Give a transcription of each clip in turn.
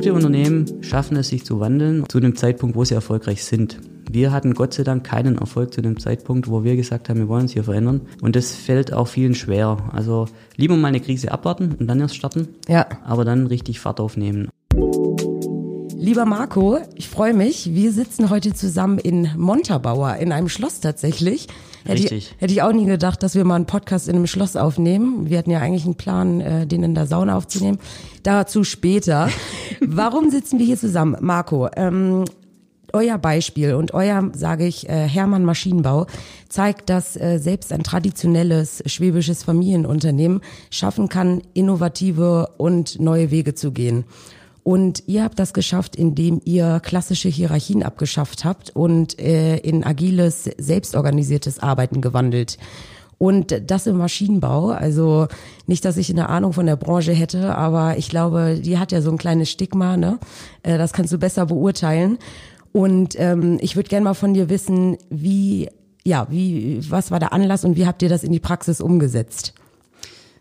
Gute Unternehmen schaffen es, sich zu wandeln zu einem Zeitpunkt, wo sie erfolgreich sind. Wir hatten Gott sei Dank keinen Erfolg zu dem Zeitpunkt, wo wir gesagt haben, wir wollen uns hier verändern. Und das fällt auch vielen schwer. Also lieber mal eine Krise abwarten und dann erst starten. Ja. Aber dann richtig Fahrt aufnehmen. Lieber Marco, ich freue mich. Wir sitzen heute zusammen in Montabaur, in einem Schloss tatsächlich. Hätte Richtig. Ich, hätte ich auch nie gedacht, dass wir mal einen Podcast in einem Schloss aufnehmen. Wir hatten ja eigentlich einen Plan, äh, den in der Sauna aufzunehmen. Dazu später. Warum sitzen wir hier zusammen? Marco, ähm, euer Beispiel und euer, sage ich, äh, Hermann Maschinenbau zeigt, dass äh, selbst ein traditionelles schwäbisches Familienunternehmen schaffen kann, innovative und neue Wege zu gehen. Und ihr habt das geschafft, indem ihr klassische Hierarchien abgeschafft habt und äh, in agiles, selbstorganisiertes Arbeiten gewandelt. Und das im Maschinenbau, also nicht, dass ich eine Ahnung von der Branche hätte, aber ich glaube, die hat ja so ein kleines Stigma, ne? Äh, das kannst du besser beurteilen. Und ähm, ich würde gerne mal von dir wissen, wie, ja, wie, was war der Anlass und wie habt ihr das in die Praxis umgesetzt?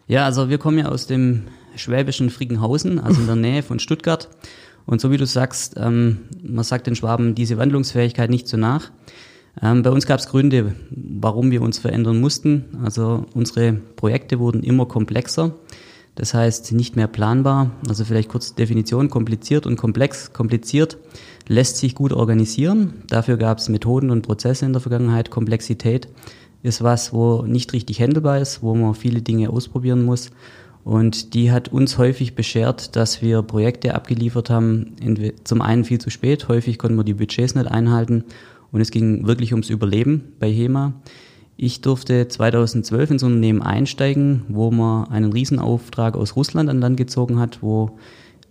Ja, also wir kommen ja aus dem schwäbischen Frickenhausen, also in der Nähe von Stuttgart. Und so wie du sagst, ähm, man sagt den Schwaben diese Wandlungsfähigkeit nicht so nach. Ähm, bei uns gab es Gründe, warum wir uns verändern mussten. Also unsere Projekte wurden immer komplexer. Das heißt, nicht mehr planbar. Also vielleicht kurz Definition, kompliziert und komplex. Kompliziert lässt sich gut organisieren. Dafür gab es Methoden und Prozesse in der Vergangenheit. Komplexität ist was, wo nicht richtig handelbar ist, wo man viele Dinge ausprobieren muss. Und die hat uns häufig beschert, dass wir Projekte abgeliefert haben, zum einen viel zu spät, häufig konnten wir die Budgets nicht einhalten und es ging wirklich ums Überleben bei HEMA. Ich durfte 2012 ins Unternehmen einsteigen, wo man einen Riesenauftrag aus Russland an Land gezogen hat, wo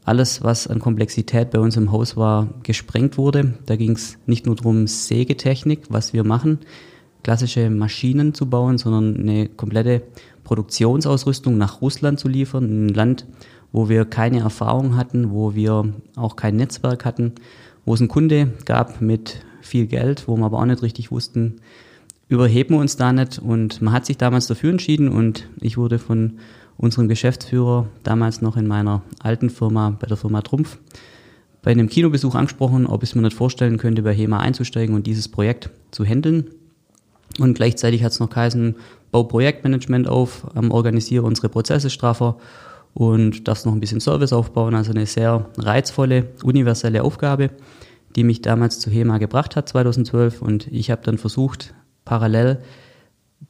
alles, was an Komplexität bei uns im Haus war, gesprengt wurde. Da ging es nicht nur darum, Sägetechnik, was wir machen, klassische Maschinen zu bauen, sondern eine komplette Produktionsausrüstung nach Russland zu liefern, ein Land, wo wir keine Erfahrung hatten, wo wir auch kein Netzwerk hatten, wo es einen Kunde gab mit viel Geld, wo wir aber auch nicht richtig wussten, überheben wir uns da nicht. Und man hat sich damals dafür entschieden und ich wurde von unserem Geschäftsführer, damals noch in meiner alten Firma, bei der Firma Trumpf, bei einem Kinobesuch angesprochen, ob ich es mir nicht vorstellen könnte, bei HEMA einzusteigen und dieses Projekt zu handeln. Und gleichzeitig hat es noch geheißen, bau Projektmanagement auf, ähm, organisiere unsere Prozesse straffer und darfst noch ein bisschen Service aufbauen. Also eine sehr reizvolle, universelle Aufgabe, die mich damals zu HEMA gebracht hat, 2012. Und ich habe dann versucht, parallel,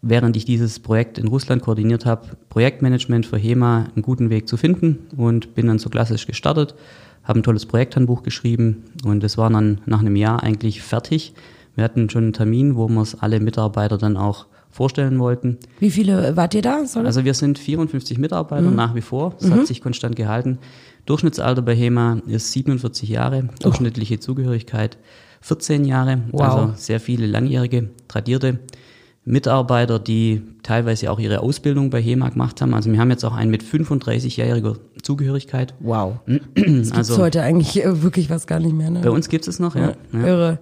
während ich dieses Projekt in Russland koordiniert habe, Projektmanagement für HEMA einen guten Weg zu finden und bin dann so klassisch gestartet, habe ein tolles Projekthandbuch geschrieben und es war dann nach einem Jahr eigentlich fertig. Wir hatten schon einen Termin, wo wir es alle Mitarbeiter dann auch vorstellen wollten. Wie viele wart ihr da? Sorry? Also wir sind 54 Mitarbeiter mhm. nach wie vor. Das mhm. hat sich konstant gehalten. Durchschnittsalter bei HEMA ist 47 Jahre, durchschnittliche oh. Zugehörigkeit 14 Jahre. Wow. Also sehr viele langjährige, tradierte Mitarbeiter, die teilweise auch ihre Ausbildung bei HEMA gemacht haben. Also wir haben jetzt auch einen mit 35-jähriger Zugehörigkeit. Wow. Das also heute eigentlich äh, wirklich was gar nicht mehr. Ne? Bei uns gibt es noch, ja. ja. Irre.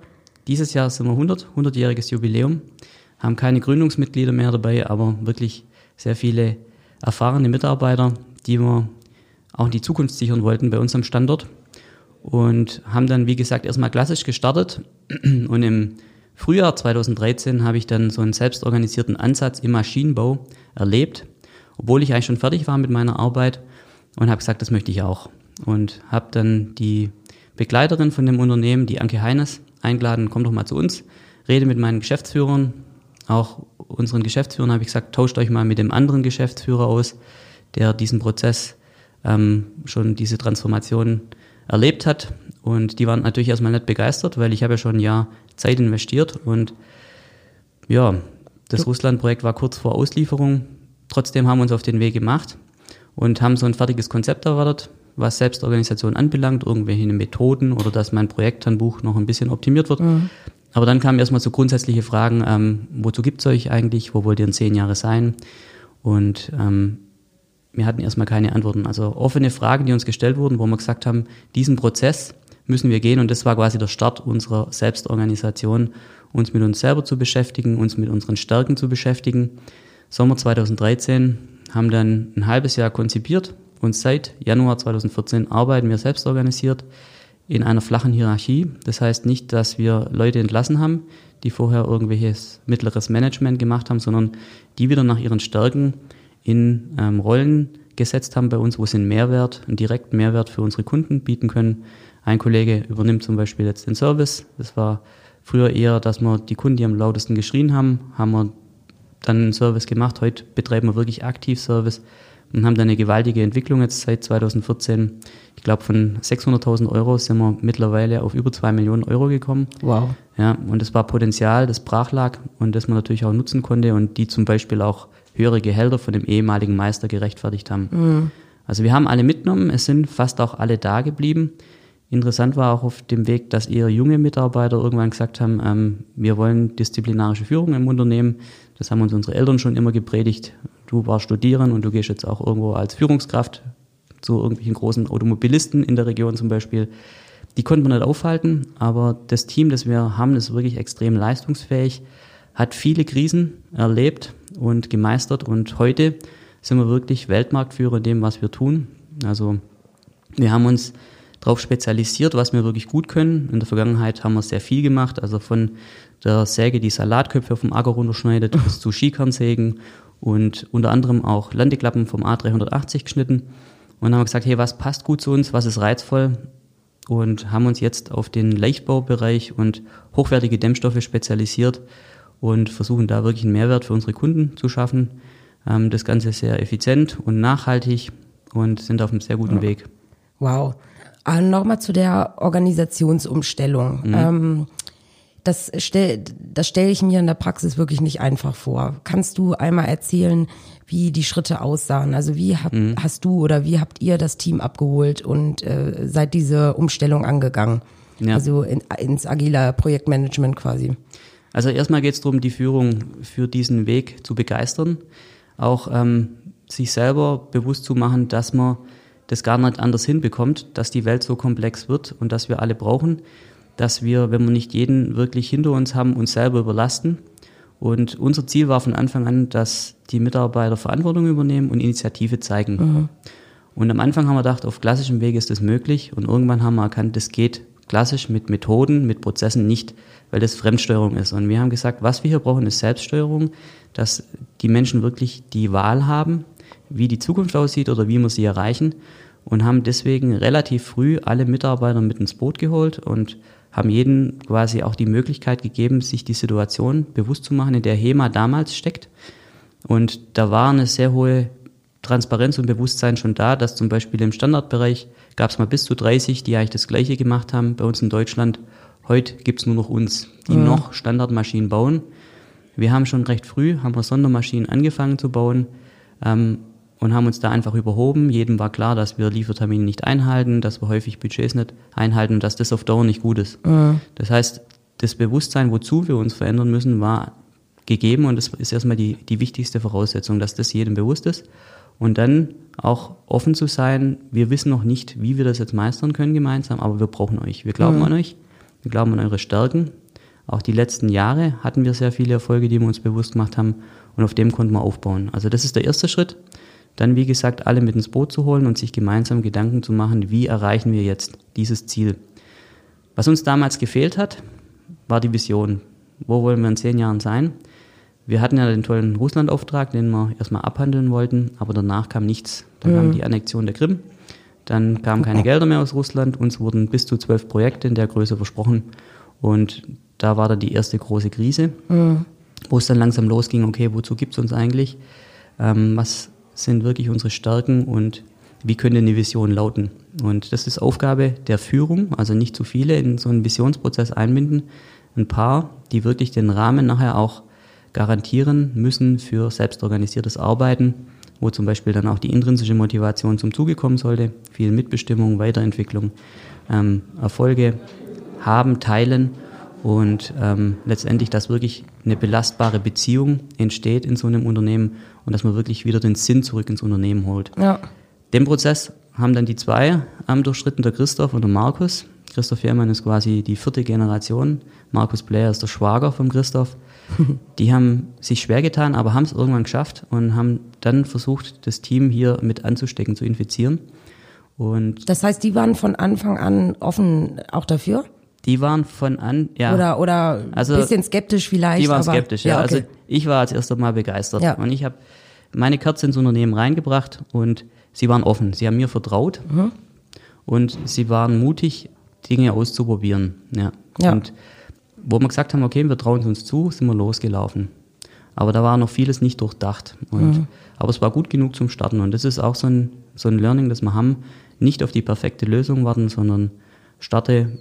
Dieses Jahr sind wir 100, 100-jähriges Jubiläum haben keine Gründungsmitglieder mehr dabei, aber wirklich sehr viele erfahrene Mitarbeiter, die wir auch die Zukunft sichern wollten bei uns am Standort und haben dann, wie gesagt, erstmal klassisch gestartet. Und im Frühjahr 2013 habe ich dann so einen selbstorganisierten Ansatz im Maschinenbau erlebt, obwohl ich eigentlich schon fertig war mit meiner Arbeit und habe gesagt, das möchte ich auch. Und habe dann die Begleiterin von dem Unternehmen, die Anke Heines, eingeladen, komm doch mal zu uns, rede mit meinen Geschäftsführern, auch unseren Geschäftsführern habe ich gesagt, tauscht euch mal mit dem anderen Geschäftsführer aus, der diesen Prozess ähm, schon diese Transformation erlebt hat. Und die waren natürlich erstmal nicht begeistert, weil ich habe ja schon ein Jahr Zeit investiert und ja, das Russland-Projekt war kurz vor Auslieferung. Trotzdem haben wir uns auf den Weg gemacht und haben so ein fertiges Konzept erwartet, was Selbstorganisation anbelangt, irgendwelche Methoden oder dass mein Projekthandbuch noch ein bisschen optimiert wird. Mhm. Aber dann kamen erstmal so grundsätzliche Fragen, ähm, wozu gibt es euch eigentlich, wo wollt ihr in zehn Jahre sein? Und ähm, wir hatten erstmal keine Antworten. Also offene Fragen, die uns gestellt wurden, wo wir gesagt haben, diesen Prozess müssen wir gehen und das war quasi der Start unserer Selbstorganisation, uns mit uns selber zu beschäftigen, uns mit unseren Stärken zu beschäftigen. Sommer 2013 haben dann ein halbes Jahr konzipiert, und seit Januar 2014 arbeiten wir selbst organisiert in einer flachen Hierarchie. Das heißt nicht, dass wir Leute entlassen haben, die vorher irgendwelches mittleres Management gemacht haben, sondern die wieder nach ihren Stärken in ähm, Rollen gesetzt haben bei uns, wo sie einen Mehrwert, einen direkten Mehrwert für unsere Kunden bieten können. Ein Kollege übernimmt zum Beispiel jetzt den Service. Das war früher eher, dass wir die Kunden, die am lautesten geschrien haben, haben wir dann einen Service gemacht. Heute betreiben wir wirklich aktiv Service und haben dann eine gewaltige Entwicklung jetzt seit 2014. Ich glaube, von 600.000 Euro sind wir mittlerweile auf über zwei Millionen Euro gekommen. Wow. Ja, und das war Potenzial, das brach lag und das man natürlich auch nutzen konnte und die zum Beispiel auch höhere Gehälter von dem ehemaligen Meister gerechtfertigt haben. Mhm. Also wir haben alle mitgenommen, es sind fast auch alle da geblieben. Interessant war auch auf dem Weg, dass eher junge Mitarbeiter irgendwann gesagt haben, ähm, wir wollen disziplinarische Führung im Unternehmen. Das haben uns unsere Eltern schon immer gepredigt. Du warst studieren und du gehst jetzt auch irgendwo als Führungskraft zu irgendwelchen großen Automobilisten in der Region zum Beispiel. Die konnten wir nicht aufhalten, aber das Team, das wir haben, ist wirklich extrem leistungsfähig, hat viele Krisen erlebt und gemeistert und heute sind wir wirklich Weltmarktführer in dem, was wir tun. Also wir haben uns darauf spezialisiert, was wir wirklich gut können. In der Vergangenheit haben wir sehr viel gemacht, also von der Säge, die Salatköpfe vom Acker runterschneidet, bis zu Skikernsägen und unter anderem auch Landeklappen vom A380 geschnitten. Und haben gesagt, hey, was passt gut zu uns, was ist reizvoll? Und haben uns jetzt auf den Leichtbaubereich und hochwertige Dämmstoffe spezialisiert und versuchen da wirklich einen Mehrwert für unsere Kunden zu schaffen. Ähm, das Ganze sehr effizient und nachhaltig und sind auf einem sehr guten Weg. Wow. Ah, Nochmal zu der Organisationsumstellung. Mhm. Ähm, das stelle das stell ich mir in der Praxis wirklich nicht einfach vor. Kannst du einmal erzählen, wie die Schritte aussahen? Also wie hab, mhm. hast du oder wie habt ihr das Team abgeholt und äh, seid diese Umstellung angegangen? Ja. Also in, ins agile Projektmanagement quasi. Also erstmal geht es darum, die Führung für diesen Weg zu begeistern, auch ähm, sich selber bewusst zu machen, dass man das gar nicht anders hinbekommt, dass die Welt so komplex wird und dass wir alle brauchen, dass wir, wenn wir nicht jeden wirklich hinter uns haben, uns selber überlasten. Und unser Ziel war von Anfang an, dass die Mitarbeiter Verantwortung übernehmen und Initiative zeigen. Mhm. Und am Anfang haben wir gedacht, auf klassischem Weg ist das möglich. Und irgendwann haben wir erkannt, das geht klassisch mit Methoden, mit Prozessen nicht, weil das Fremdsteuerung ist. Und wir haben gesagt, was wir hier brauchen, ist Selbststeuerung, dass die Menschen wirklich die Wahl haben, wie die Zukunft aussieht oder wie wir sie erreichen und haben deswegen relativ früh alle Mitarbeiter mit ins Boot geholt und haben jedem quasi auch die Möglichkeit gegeben, sich die Situation bewusst zu machen, in der HEMA damals steckt. Und da war eine sehr hohe Transparenz und Bewusstsein schon da, dass zum Beispiel im Standardbereich gab es mal bis zu 30, die eigentlich das Gleiche gemacht haben bei uns in Deutschland. Heute gibt es nur noch uns, die ja. noch Standardmaschinen bauen. Wir haben schon recht früh, haben wir Sondermaschinen angefangen zu bauen. Ähm, und haben uns da einfach überhoben. Jedem war klar, dass wir Liefertermine nicht einhalten, dass wir häufig Budgets nicht einhalten und dass das auf Dauer nicht gut ist. Mhm. Das heißt, das Bewusstsein, wozu wir uns verändern müssen, war gegeben und das ist erstmal die, die wichtigste Voraussetzung, dass das jedem bewusst ist. Und dann auch offen zu sein, wir wissen noch nicht, wie wir das jetzt meistern können gemeinsam, aber wir brauchen euch. Wir glauben mhm. an euch, wir glauben an eure Stärken. Auch die letzten Jahre hatten wir sehr viele Erfolge, die wir uns bewusst gemacht haben und auf dem konnten wir aufbauen. Also das ist der erste Schritt. Dann, wie gesagt, alle mit ins Boot zu holen und sich gemeinsam Gedanken zu machen, wie erreichen wir jetzt dieses Ziel. Was uns damals gefehlt hat, war die Vision. Wo wollen wir in zehn Jahren sein? Wir hatten ja den tollen Russlandauftrag, den wir erstmal abhandeln wollten, aber danach kam nichts. Dann mhm. kam die Annexion der Krim, dann kamen keine Gelder mehr aus Russland, uns wurden bis zu zwölf Projekte in der Größe versprochen und da war dann die erste große Krise, mhm. wo es dann langsam losging, okay, wozu gibt es uns eigentlich? Ähm, was sind wirklich unsere Stärken und wie könnte eine Vision lauten? Und das ist Aufgabe der Führung, also nicht zu viele in so einen Visionsprozess einbinden. Ein paar, die wirklich den Rahmen nachher auch garantieren müssen für selbstorganisiertes Arbeiten, wo zum Beispiel dann auch die intrinsische Motivation zum Zuge kommen sollte, viel Mitbestimmung, Weiterentwicklung, ähm, Erfolge haben, teilen und ähm, letztendlich, dass wirklich eine belastbare Beziehung entsteht in so einem Unternehmen und dass man wirklich wieder den Sinn zurück ins Unternehmen holt. Ja. Den Prozess haben dann die zwei ähm, durchschritten, der Christoph und der Markus. Christoph Herrmann ist quasi die vierte Generation. Markus Blair ist der Schwager von Christoph. die haben sich schwer getan, aber haben es irgendwann geschafft und haben dann versucht, das Team hier mit anzustecken, zu infizieren. Und Das heißt, die waren von Anfang an offen auch dafür? Die waren von an, ja. Oder, oder Also, ein bisschen skeptisch vielleicht? Die waren aber, skeptisch, ja. okay. Also ich war als erster Mal begeistert. Ja. Und ich habe meine Kerze ins Unternehmen reingebracht und sie waren offen. Sie haben mir vertraut Mhm. und sie waren mutig, Dinge auszuprobieren. Ja. Ja. Und wo wir gesagt haben, okay, wir trauen es uns zu, sind wir losgelaufen. Aber da war noch vieles nicht durchdacht. Und, Mhm. Aber es war gut genug zum Starten. Und das ist auch so ein, so ein Learning, das wir haben. Nicht auf die perfekte Lösung warten, sondern starte,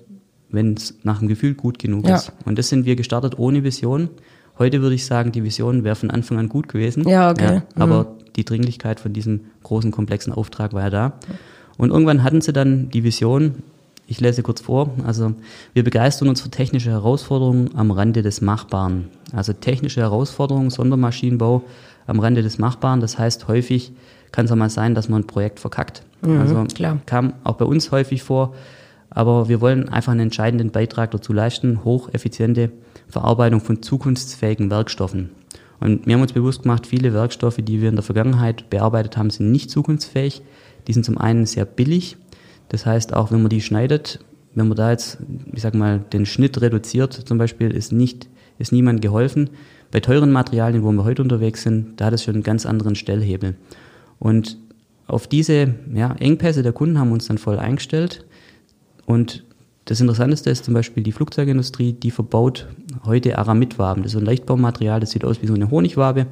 wenn es nach dem Gefühl gut genug Ja. ist. Und das sind wir gestartet ohne Vision. Heute würde ich sagen, die Vision wäre von Anfang an gut gewesen. Ja, okay. Mhm. aber die Dringlichkeit von diesem großen, komplexen Auftrag war ja da. Und irgendwann hatten sie dann die Vision, ich lese kurz vor, also wir begeistern uns für technische Herausforderungen am Rande des Machbaren. Also technische Herausforderungen, Sondermaschinenbau am Rande des Machbaren. Das heißt, häufig kann es auch mal sein, dass man ein Projekt verkackt. also Mhm, klar. kam auch bei uns häufig vor. Aber wir wollen einfach einen entscheidenden Beitrag dazu leisten, hocheffiziente Verarbeitung von zukunftsfähigen Werkstoffen. Und wir haben uns bewusst gemacht, viele Werkstoffe, die wir in der Vergangenheit bearbeitet haben, sind nicht zukunftsfähig. Die sind zum einen sehr billig. Das heißt, auch wenn man die schneidet, wenn man da jetzt, ich sag mal, den Schnitt reduziert, zum Beispiel, ist nicht, ist niemand geholfen. Bei teuren Materialien, wo wir heute unterwegs sind, da hat es schon einen ganz anderen Stellhebel. Und auf diese ja, Engpässe der Kunden haben wir uns dann voll eingestellt. Und das Interessanteste ist zum Beispiel die Flugzeugindustrie, die verbaut heute Aramidwaben. Das ist so ein Leichtbaumaterial, das sieht aus wie so eine Honigwabe.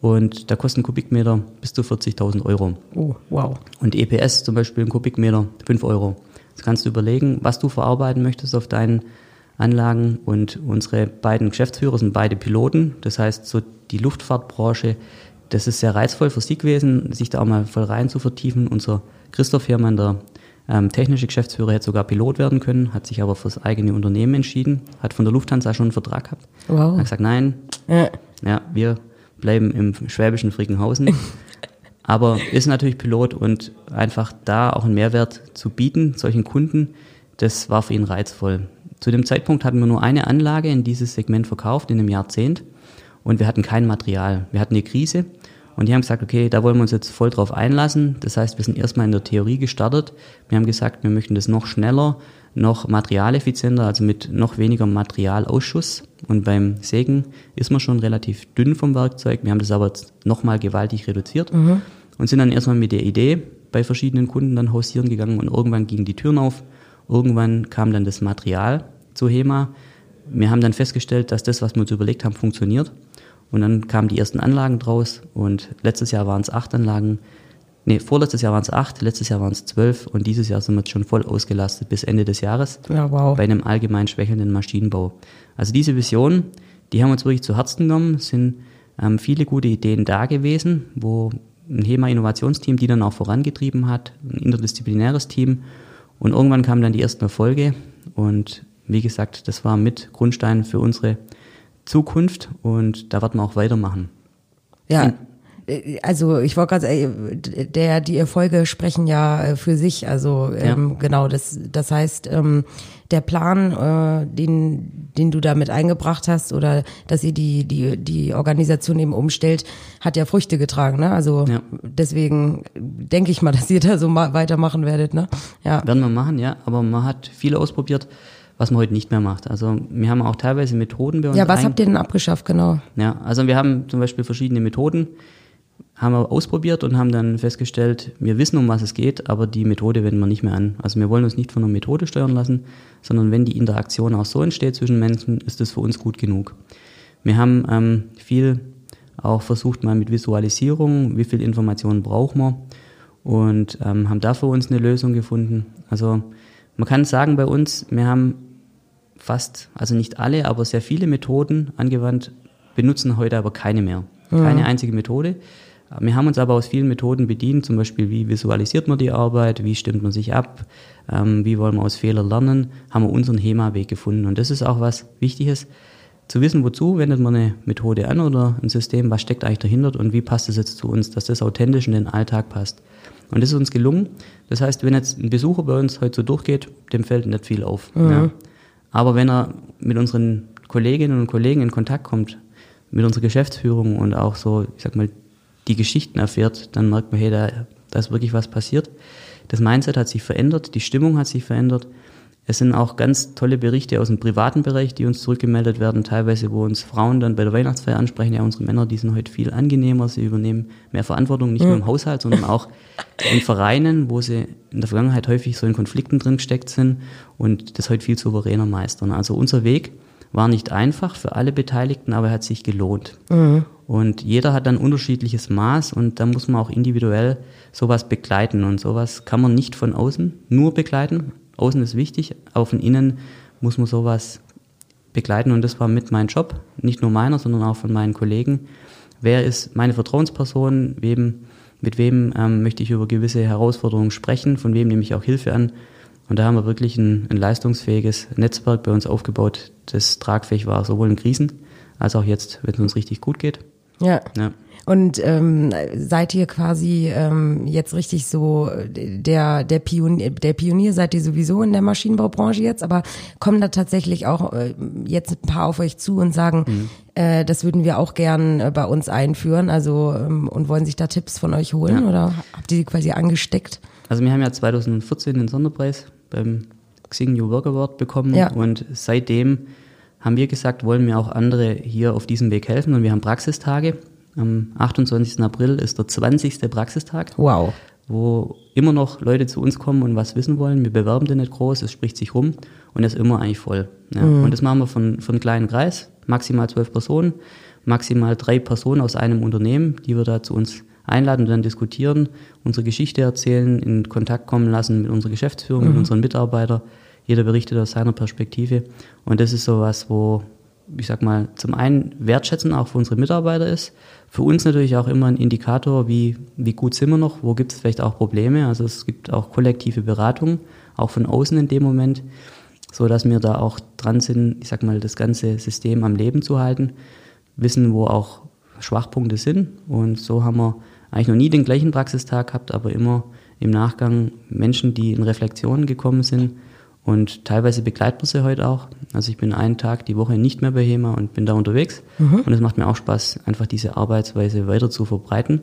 Und da kosten Kubikmeter bis zu 40.000 Euro. Oh, wow. Und EPS zum Beispiel ein Kubikmeter 5 Euro. Jetzt kannst du überlegen, was du verarbeiten möchtest auf deinen Anlagen. Und unsere beiden Geschäftsführer sind beide Piloten. Das heißt, so die Luftfahrtbranche, das ist sehr reizvoll für sie gewesen, sich da auch mal voll rein zu vertiefen. Unser Christoph Hermann, der ähm, technische Geschäftsführer, hätte sogar Pilot werden können, hat sich aber fürs eigene Unternehmen entschieden, hat von der Lufthansa schon einen Vertrag gehabt. Wow. Hat gesagt, nein, Ja. ja, wir bleiben im schwäbischen Frickenhausen. Aber ist natürlich Pilot und einfach da auch einen Mehrwert zu bieten, solchen Kunden, das war für ihn reizvoll. Zu dem Zeitpunkt hatten wir nur eine Anlage in dieses Segment verkauft, in einem Jahrzehnt. Und wir hatten kein Material. Wir hatten eine Krise. Und die haben gesagt, okay, da wollen wir uns jetzt voll drauf einlassen. Das heißt, wir sind erstmal in der Theorie gestartet. Wir haben gesagt, wir möchten das noch schneller, noch materialeffizienter, also mit noch weniger Materialausschuss. Und beim Sägen ist man schon relativ dünn vom Werkzeug. Wir haben das aber jetzt nochmal gewaltig reduziert und sind dann erstmal mit der Idee bei verschiedenen Kunden dann hausieren gegangen und irgendwann gingen die Türen auf. Irgendwann kam dann das Material zu HEMA. Wir haben dann festgestellt, dass das, was wir uns überlegt haben, funktioniert. Und dann kamen die ersten Anlagen draus und letztes Jahr waren es acht Anlagen. Nee, vorletztes Jahr waren es acht, letztes Jahr waren es zwölf und dieses Jahr sind wir jetzt schon voll ausgelastet bis Ende des Jahres Ja, wow. bei einem allgemein schwächelnden Maschinenbau. Also diese Vision, die haben wir uns wirklich zu Herzen genommen, Es sind ähm, viele gute Ideen da gewesen, wo ein HEMA-Innovationsteam die dann auch vorangetrieben hat, ein interdisziplinäres Team. Und irgendwann kamen dann die ersten Erfolge und wie gesagt, das war mit Grundstein für unsere Zukunft und da werden wir auch weitermachen. Ja. Äh, Also ich wollte gerade sagen, der, die Erfolge sprechen ja äh, für sich. Also ähm, genau, das, das heißt, ähm, der Plan, äh, den, den du damit eingebracht hast oder dass ihr die, die, die Organisation eben umstellt, hat ja Früchte getragen. Ne? Also Ja. deswegen denke ich mal, dass ihr da so ma- weitermachen werdet. Ne? Ja. Werden wir machen, ja, aber man hat viel ausprobiert, was man heute nicht mehr macht. Also wir haben auch teilweise Methoden bei uns Ja, was habt ihr denn abgeschafft, genau? Ja, also wir haben zum Beispiel verschiedene Methoden, haben wir ausprobiert und haben dann festgestellt, wir wissen, um was es geht, aber die Methode wenden wir nicht mehr an. Also wir wollen uns nicht von einer Methode steuern lassen, sondern wenn die Interaktion auch so entsteht zwischen Menschen, ist das für uns gut genug. Wir haben ähm, viel auch versucht mal mit Visualisierung, wie viel Informationen brauchen wir und ähm, haben da für uns eine Lösung gefunden. Also man kann sagen bei uns, wir haben fast, also nicht alle, aber sehr viele Methoden angewandt, benutzen heute aber keine mehr. Keine einzige Methode. Wir haben uns aber aus vielen Methoden bedient, zum Beispiel wie visualisiert man die Arbeit, wie stimmt man sich ab, ähm, wie wollen wir aus Fehlern lernen, haben wir unseren HEMA-Weg gefunden. Und das ist auch was Wichtiges, zu wissen, wozu wendet man eine Methode an oder ein System, was steckt eigentlich dahinter und wie passt es jetzt zu uns, dass das authentisch in den Alltag passt. Und das ist uns gelungen. Das heißt, wenn jetzt ein Besucher bei uns heute so durchgeht, dem fällt nicht viel auf. Ja. Aber wenn er mit unseren Kolleginnen und Kollegen in Kontakt kommt mit unserer Geschäftsführung und auch so, ich sag mal, die Geschichten erfährt, dann merkt man, hey, da, da ist wirklich was passiert. Das Mindset hat sich verändert, die Stimmung hat sich verändert. Es sind auch ganz tolle Berichte aus dem privaten Bereich, die uns zurückgemeldet werden, teilweise, wo uns Frauen dann bei der Weihnachtsfeier ansprechen, ja, unsere Männer, die sind heute viel angenehmer, sie übernehmen mehr Verantwortung, nicht nur im Haushalt, sondern auch in Vereinen, wo sie in der Vergangenheit häufig so in Konflikten drin gesteckt sind und das heute viel souveräner meistern. Also unser Weg war nicht einfach für alle Beteiligten, aber er hat sich gelohnt. Mhm. Und jeder hat ein unterschiedliches Maß und da muss man auch individuell sowas begleiten. Und sowas kann man nicht von außen nur begleiten. Außen ist wichtig, aber von innen muss man sowas begleiten. Und das war mit meinem Job, nicht nur meiner, sondern auch von meinen Kollegen. Wer ist meine Vertrauensperson? Wem, mit wem ähm, möchte ich über gewisse Herausforderungen sprechen? Von wem nehme ich auch Hilfe an? Und da haben wir wirklich ein, ein leistungsfähiges Netzwerk bei uns aufgebaut, das tragfähig war, sowohl in Krisen als auch jetzt, wenn es uns richtig gut geht. Ja. ja. Und ähm, seid ihr quasi ähm, jetzt richtig so der der Pionier, der Pionier seid ihr sowieso in der Maschinenbaubranche jetzt, aber kommen da tatsächlich auch äh, jetzt ein paar auf euch zu und sagen, mhm. äh, das würden wir auch gern äh, bei uns einführen, also ähm, und wollen sich da Tipps von euch holen ja. oder habt ihr die quasi angesteckt? Also wir haben ja 2014 den Sonderpreis beim Xing New Work Award bekommen ja. und seitdem haben wir gesagt, wollen wir auch andere hier auf diesem Weg helfen und wir haben Praxistage. Am 28. April ist der 20. Praxistag. Wow. Wo immer noch Leute zu uns kommen und was wissen wollen. Wir bewerben den nicht groß, es spricht sich rum und er ist immer eigentlich voll. Ja. Mhm. Und das machen wir von, von einem kleinen Kreis, maximal zwölf Personen, maximal drei Personen aus einem Unternehmen, die wir da zu uns einladen und dann diskutieren, unsere Geschichte erzählen, in Kontakt kommen lassen mit unserer Geschäftsführung, mhm. mit unseren Mitarbeitern. Jeder berichtet aus seiner Perspektive. Und das ist so was, wo, ich sag mal, zum einen wertschätzen auch für unsere Mitarbeiter ist. Für uns natürlich auch immer ein Indikator, wie, wie gut sind wir noch, wo gibt es vielleicht auch Probleme. Also es gibt auch kollektive Beratung, auch von außen in dem Moment, so dass wir da auch dran sind, ich sag mal, das ganze System am Leben zu halten, wissen, wo auch Schwachpunkte sind. Und so haben wir eigentlich noch nie den gleichen Praxistag gehabt, aber immer im Nachgang Menschen, die in Reflexionen gekommen sind. Und teilweise begleitet man sie heute auch. Also ich bin einen Tag die Woche nicht mehr bei HEMA und bin da unterwegs. Mhm. Und es macht mir auch Spaß, einfach diese Arbeitsweise weiter zu verbreiten.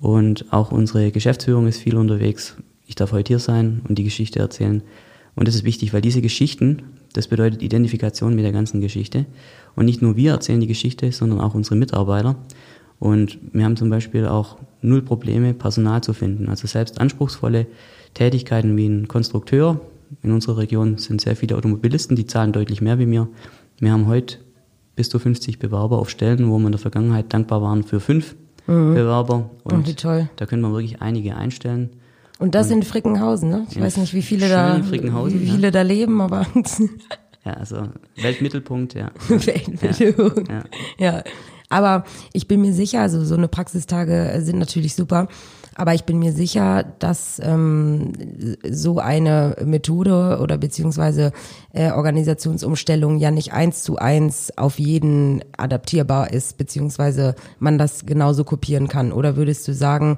Und auch unsere Geschäftsführung ist viel unterwegs. Ich darf heute hier sein und die Geschichte erzählen. Und das ist wichtig, weil diese Geschichten, das bedeutet Identifikation mit der ganzen Geschichte. Und nicht nur wir erzählen die Geschichte, sondern auch unsere Mitarbeiter. Und wir haben zum Beispiel auch null Probleme, Personal zu finden. Also selbst anspruchsvolle Tätigkeiten wie ein Konstrukteur. In unserer Region sind sehr viele Automobilisten, die zahlen deutlich mehr wie mir. Wir haben heute bis zu 50 Bewerber auf Stellen, wo wir in der Vergangenheit dankbar waren für fünf mhm. Bewerber. Und oh, toll. da können wir wirklich einige einstellen. Und das und in Frickenhausen, ne? Ich weiß nicht, wie viele da, wie viele ja. da leben, aber. ja, also Weltmittelpunkt, ja. Weltmittelpunkt. Ja. ja. Aber ich bin mir sicher, also so eine Praxistage sind natürlich super. Aber ich bin mir sicher, dass ähm, so eine Methode oder beziehungsweise äh, Organisationsumstellung ja nicht eins zu eins auf jeden adaptierbar ist, beziehungsweise man das genauso kopieren kann. Oder würdest du sagen,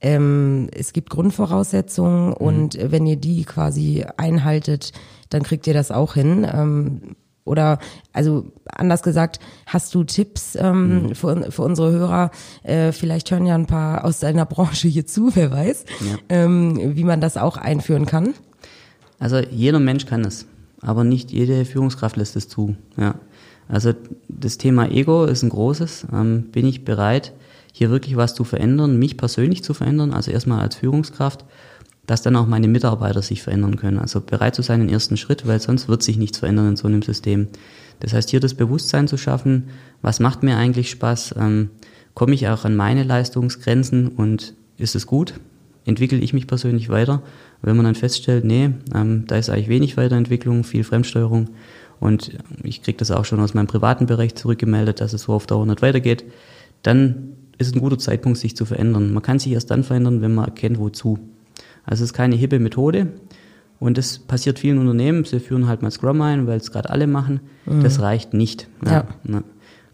ähm, es gibt Grundvoraussetzungen mhm. und wenn ihr die quasi einhaltet, dann kriegt ihr das auch hin. Ähm, oder also anders gesagt, hast du Tipps ähm, mhm. für, für unsere Hörer? Äh, vielleicht hören ja ein paar aus deiner Branche hier zu, wer weiß, ja. ähm, wie man das auch einführen kann. Also jeder Mensch kann es, aber nicht jede Führungskraft lässt es zu. Ja. Also das Thema Ego ist ein großes. Ähm, bin ich bereit, hier wirklich was zu verändern, mich persönlich zu verändern, also erstmal als Führungskraft dass dann auch meine Mitarbeiter sich verändern können. Also bereit zu sein, den ersten Schritt, weil sonst wird sich nichts verändern in so einem System. Das heißt, hier das Bewusstsein zu schaffen, was macht mir eigentlich Spaß, ähm, komme ich auch an meine Leistungsgrenzen und ist es gut? Entwickle ich mich persönlich weiter? Wenn man dann feststellt, nee, ähm, da ist eigentlich wenig Weiterentwicklung, viel Fremdsteuerung und ich kriege das auch schon aus meinem privaten Bereich zurückgemeldet, dass es so auf Dauer nicht weitergeht, dann ist ein guter Zeitpunkt, sich zu verändern. Man kann sich erst dann verändern, wenn man erkennt, wozu. Also es ist keine hippe Methode. Und das passiert vielen Unternehmen. Sie führen halt mal Scrum ein, weil es gerade alle machen. Mhm. Das reicht nicht. Ja. Ja.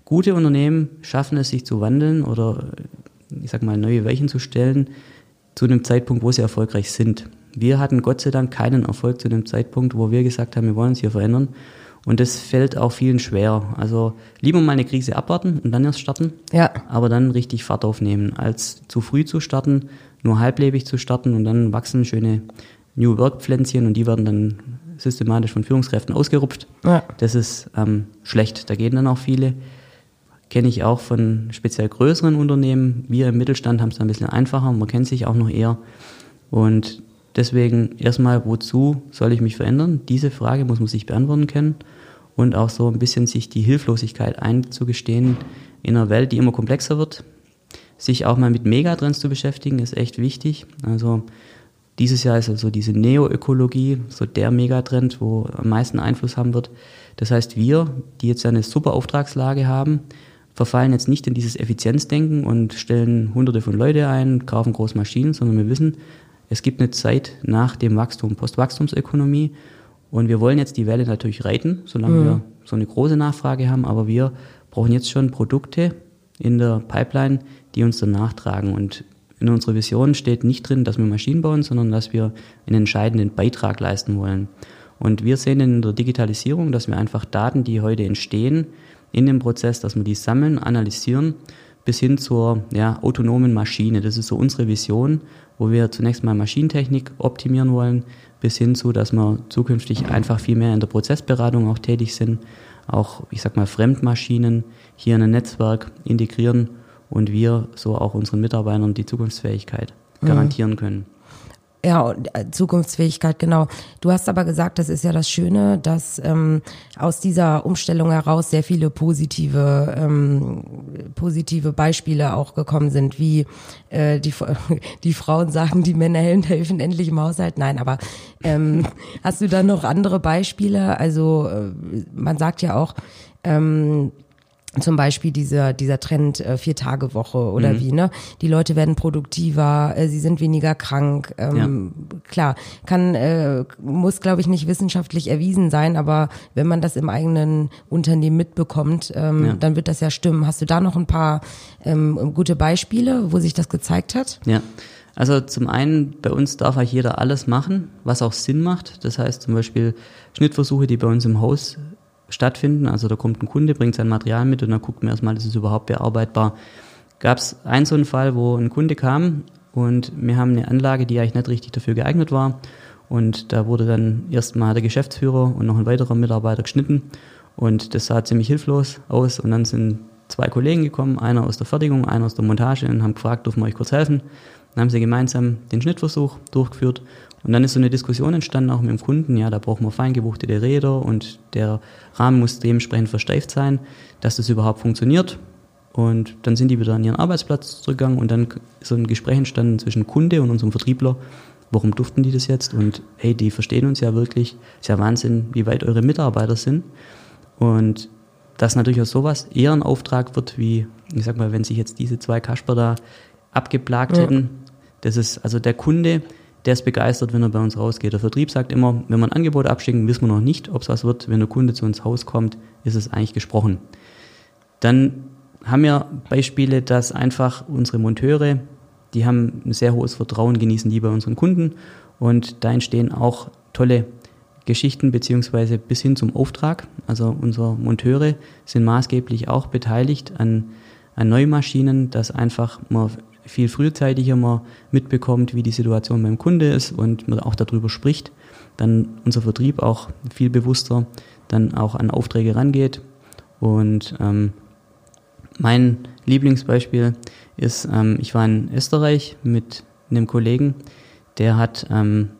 Gute Unternehmen schaffen es, sich zu wandeln oder, ich sag mal, neue Weichen zu stellen zu einem Zeitpunkt, wo sie erfolgreich sind. Wir hatten Gott sei Dank keinen Erfolg zu dem Zeitpunkt, wo wir gesagt haben, wir wollen uns hier verändern. Und das fällt auch vielen schwer. Also lieber mal eine Krise abwarten und dann erst starten. Ja. Aber dann richtig Fahrt aufnehmen, als zu früh zu starten, nur halblebig zu starten und dann wachsen schöne New Work Pflänzchen und die werden dann systematisch von Führungskräften ausgerupft. Ja. Das ist ähm, schlecht. Da gehen dann auch viele. Kenne ich auch von speziell größeren Unternehmen. Wir im Mittelstand haben es ein bisschen einfacher. Man kennt sich auch noch eher. Und deswegen erstmal, wozu soll ich mich verändern? Diese Frage muss man sich beantworten können und auch so ein bisschen sich die Hilflosigkeit einzugestehen in einer Welt, die immer komplexer wird. Sich auch mal mit Megatrends zu beschäftigen, ist echt wichtig. Also dieses Jahr ist also diese Neoökologie so der Megatrend, wo am meisten Einfluss haben wird. Das heißt, wir, die jetzt eine super Auftragslage haben, verfallen jetzt nicht in dieses Effizienzdenken und stellen hunderte von Leute ein, kaufen große Maschinen, sondern wir wissen, es gibt eine Zeit nach dem Wachstum, Postwachstumsökonomie und wir wollen jetzt die Welle natürlich reiten, solange mhm. wir so eine große Nachfrage haben, aber wir brauchen jetzt schon Produkte in der Pipeline, die uns dann nachtragen und in unserer Vision steht nicht drin, dass wir Maschinen bauen, sondern dass wir einen entscheidenden Beitrag leisten wollen. Und wir sehen in der Digitalisierung, dass wir einfach Daten, die heute entstehen, in dem Prozess, dass wir die sammeln, analysieren, bis hin zur ja, autonomen Maschine. Das ist so unsere Vision, wo wir zunächst mal Maschinentechnik optimieren wollen, bis hin zu, dass wir zukünftig einfach viel mehr in der Prozessberatung auch tätig sind, auch, ich sag mal, Fremdmaschinen hier in ein Netzwerk integrieren und wir so auch unseren Mitarbeitern die Zukunftsfähigkeit mhm. garantieren können. Ja, äh, Zukunftsfähigkeit, genau. Du hast aber gesagt, das ist ja das Schöne, dass ähm, aus dieser Umstellung heraus sehr viele positive, ähm, positive Beispiele auch gekommen sind, wie äh, die, die Frauen sagen, die Männer helfen endlich im Haushalt. Nein, aber ähm, hast du da noch andere Beispiele? Also äh, man sagt ja auch, ähm, zum Beispiel dieser, dieser Trend äh, Vier-Tage-Woche oder mhm. wie, ne? Die Leute werden produktiver, äh, sie sind weniger krank. Ähm, ja. Klar, kann, äh, muss, glaube ich, nicht wissenschaftlich erwiesen sein, aber wenn man das im eigenen Unternehmen mitbekommt, ähm, ja. dann wird das ja stimmen. Hast du da noch ein paar ähm, gute Beispiele, wo sich das gezeigt hat? Ja. Also zum einen, bei uns darf auch jeder alles machen, was auch Sinn macht. Das heißt zum Beispiel Schnittversuche, die bei uns im Haus stattfinden. Also da kommt ein Kunde, bringt sein Material mit und dann guckt man erstmal, ist es überhaupt bearbeitbar. Gab es einen so einen Fall, wo ein Kunde kam und wir haben eine Anlage, die eigentlich nicht richtig dafür geeignet war. Und da wurde dann erstmal der Geschäftsführer und noch ein weiterer Mitarbeiter geschnitten. Und das sah ziemlich hilflos aus. Und dann sind zwei Kollegen gekommen, einer aus der Fertigung, einer aus der Montage und haben gefragt, dürfen wir euch kurz helfen. Dann haben sie gemeinsam den Schnittversuch durchgeführt und dann ist so eine Diskussion entstanden, auch mit dem Kunden, ja, da brauchen wir feingebuchtete Räder und der Rahmen muss dementsprechend versteift sein, dass das überhaupt funktioniert. Und dann sind die wieder an ihren Arbeitsplatz zurückgegangen und dann ist so ein Gespräch entstanden zwischen Kunde und unserem Vertriebler. Warum durften die das jetzt? Und hey, die verstehen uns ja wirklich. Ist ja Wahnsinn, wie weit eure Mitarbeiter sind. Und dass natürlich auch sowas eher ein Auftrag wird, wie, ich sag mal, wenn sich jetzt diese zwei Kasper da abgeplagt ja. hätten. Das ist, also der Kunde der ist begeistert, wenn er bei uns rausgeht. Der Vertrieb sagt immer, wenn wir ein Angebot abschicken, wissen wir noch nicht, ob es was wird. Wenn der Kunde zu uns Haus kommt, ist es eigentlich gesprochen. Dann haben wir Beispiele, dass einfach unsere Monteure, die haben ein sehr hohes Vertrauen, genießen die bei unseren Kunden und da entstehen auch tolle Geschichten beziehungsweise bis hin zum Auftrag. Also unsere Monteure sind maßgeblich auch beteiligt an, an Neumaschinen, dass einfach man viel frühzeitiger man mitbekommt, wie die Situation beim Kunde ist und man auch darüber spricht, dann unser Vertrieb auch viel bewusster dann auch an Aufträge rangeht. Und ähm, mein Lieblingsbeispiel ist, ähm, ich war in Österreich mit einem Kollegen, der hat, ähm,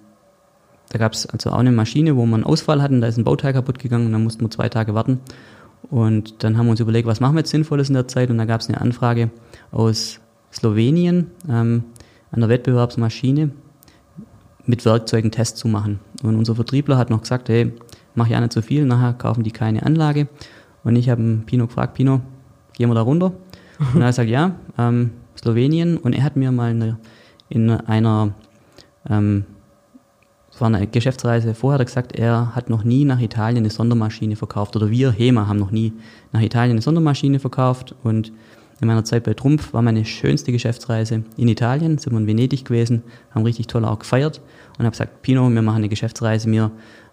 da gab es also auch eine Maschine, wo man Ausfall hatten, da ist ein Bauteil kaputt gegangen und dann mussten wir zwei Tage warten. Und dann haben wir uns überlegt, was machen wir jetzt Sinnvolles in der Zeit und da gab es eine Anfrage aus Slowenien ähm, an der Wettbewerbsmaschine mit Werkzeugen Tests zu machen. Und unser Vertriebler hat noch gesagt, hey, mach ja nicht so viel, nachher kaufen die keine Anlage. Und ich habe Pino gefragt, Pino, gehen wir da runter? Und er hat gesagt, ja, ähm, Slowenien. Und er hat mir mal eine, in einer, ähm, es war eine Geschäftsreise vorher, er gesagt, er hat noch nie nach Italien eine Sondermaschine verkauft. Oder wir, HEMA, haben noch nie nach Italien eine Sondermaschine verkauft. Und in meiner Zeit bei Trumpf war meine schönste Geschäftsreise in Italien, sind wir in Venedig gewesen, haben richtig toll auch gefeiert und habe gesagt, Pino, wir machen eine Geschäftsreise, wir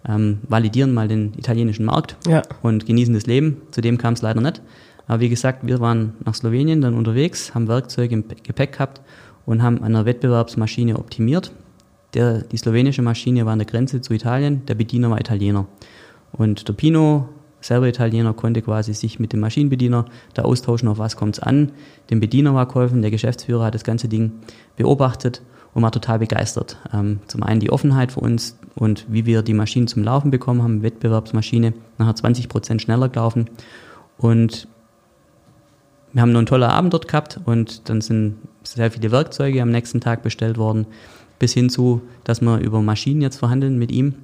ähm, validieren mal den italienischen Markt Ja. und genießen das Leben. Zu dem kam es leider nicht. Aber wie gesagt, wir waren nach Slowenien dann unterwegs, haben Werkzeuge im Gepäck gehabt und haben an einer Wettbewerbsmaschine optimiert. Der, die slowenische Maschine war an der Grenze zu Italien, der Bediener war Italiener. Und der Pino, selber Italiener, konnte quasi sich mit dem Maschinenbediener da austauschen, auf was kommt's an. Dem Bediener war geholfen, der Geschäftsführer hat das ganze Ding beobachtet und war total begeistert. Ähm, zum einen die Offenheit für uns und wie wir die Maschinen zum Laufen bekommen haben, Wettbewerbsmaschine, nachher 20 Prozent schneller gelaufen. Und wir haben noch einen tollen Abend dort gehabt und dann sind sehr viele Werkzeuge am nächsten Tag bestellt worden, bis hin zu, dass wir über Maschinen jetzt verhandeln mit ihm.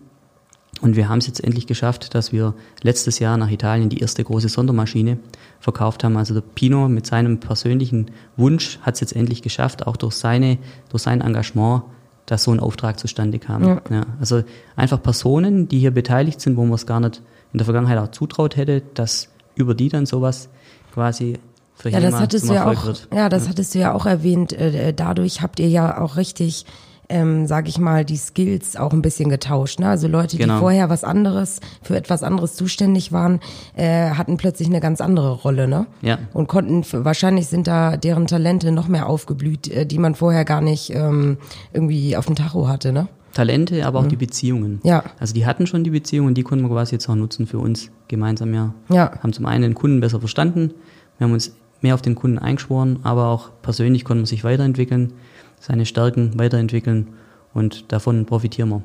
Und wir haben es jetzt endlich geschafft, dass wir letztes Jahr nach Italien die erste große Sondermaschine verkauft haben. Also der Pino mit seinem persönlichen Wunsch hat es jetzt endlich geschafft, auch durch, seine, durch sein Engagement, dass so ein Auftrag zustande kam. Ja. Ja, also einfach Personen, die hier beteiligt sind, wo man es gar nicht in der Vergangenheit auch zutraut hätte, dass über die dann sowas quasi für Ja, das hattest du ja auch, wird. ja, das hattest du ja auch erwähnt. Äh, äh, dadurch habt ihr ja auch richtig, ähm, sag ich mal, die Skills auch ein bisschen getauscht. Ne? Also Leute, die Genau. vorher was anderes, für etwas anderes zuständig waren, äh, hatten plötzlich eine ganz andere Rolle, ne? Ja. Und konnten, wahrscheinlich sind da deren Talente noch mehr aufgeblüht, äh, die man vorher gar nicht ähm, irgendwie auf dem Tacho hatte, ne? Talente, aber auch die Beziehungen. Mhm. Ja. Also die hatten schon die Beziehungen, die konnten wir quasi jetzt auch nutzen für uns gemeinsam, ja. Ja. Haben zum einen den Kunden besser verstanden, wir haben uns mehr auf den Kunden eingeschworen, aber auch persönlich konnten wir sich weiterentwickeln, seine Stärken weiterentwickeln und davon profitieren wir.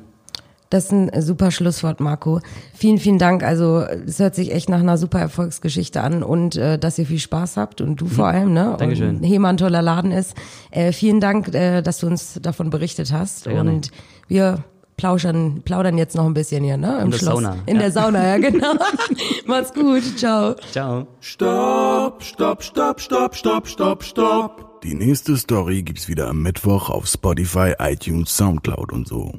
Das ist ein super Schlusswort, Marco. Vielen, vielen Dank. Also es hört sich echt nach einer super Erfolgsgeschichte an und äh, dass ihr viel Spaß habt und du vor allem, ne? Mhm. Dankeschön. Und Hema ein toller Laden ist. Äh, vielen Dank, äh, dass du uns davon berichtet hast. Sehr gerne. und wir plauschern, plaudern jetzt noch ein bisschen hier, ne? Im In der Schloss. Sauna, In ja. der Sauna, ja genau. Macht's gut. Ciao. Ciao. Stopp, stopp, stopp, stopp, stopp, stopp, stopp. Die nächste Story gibt's wieder am Mittwoch auf Spotify, iTunes, Soundcloud und so.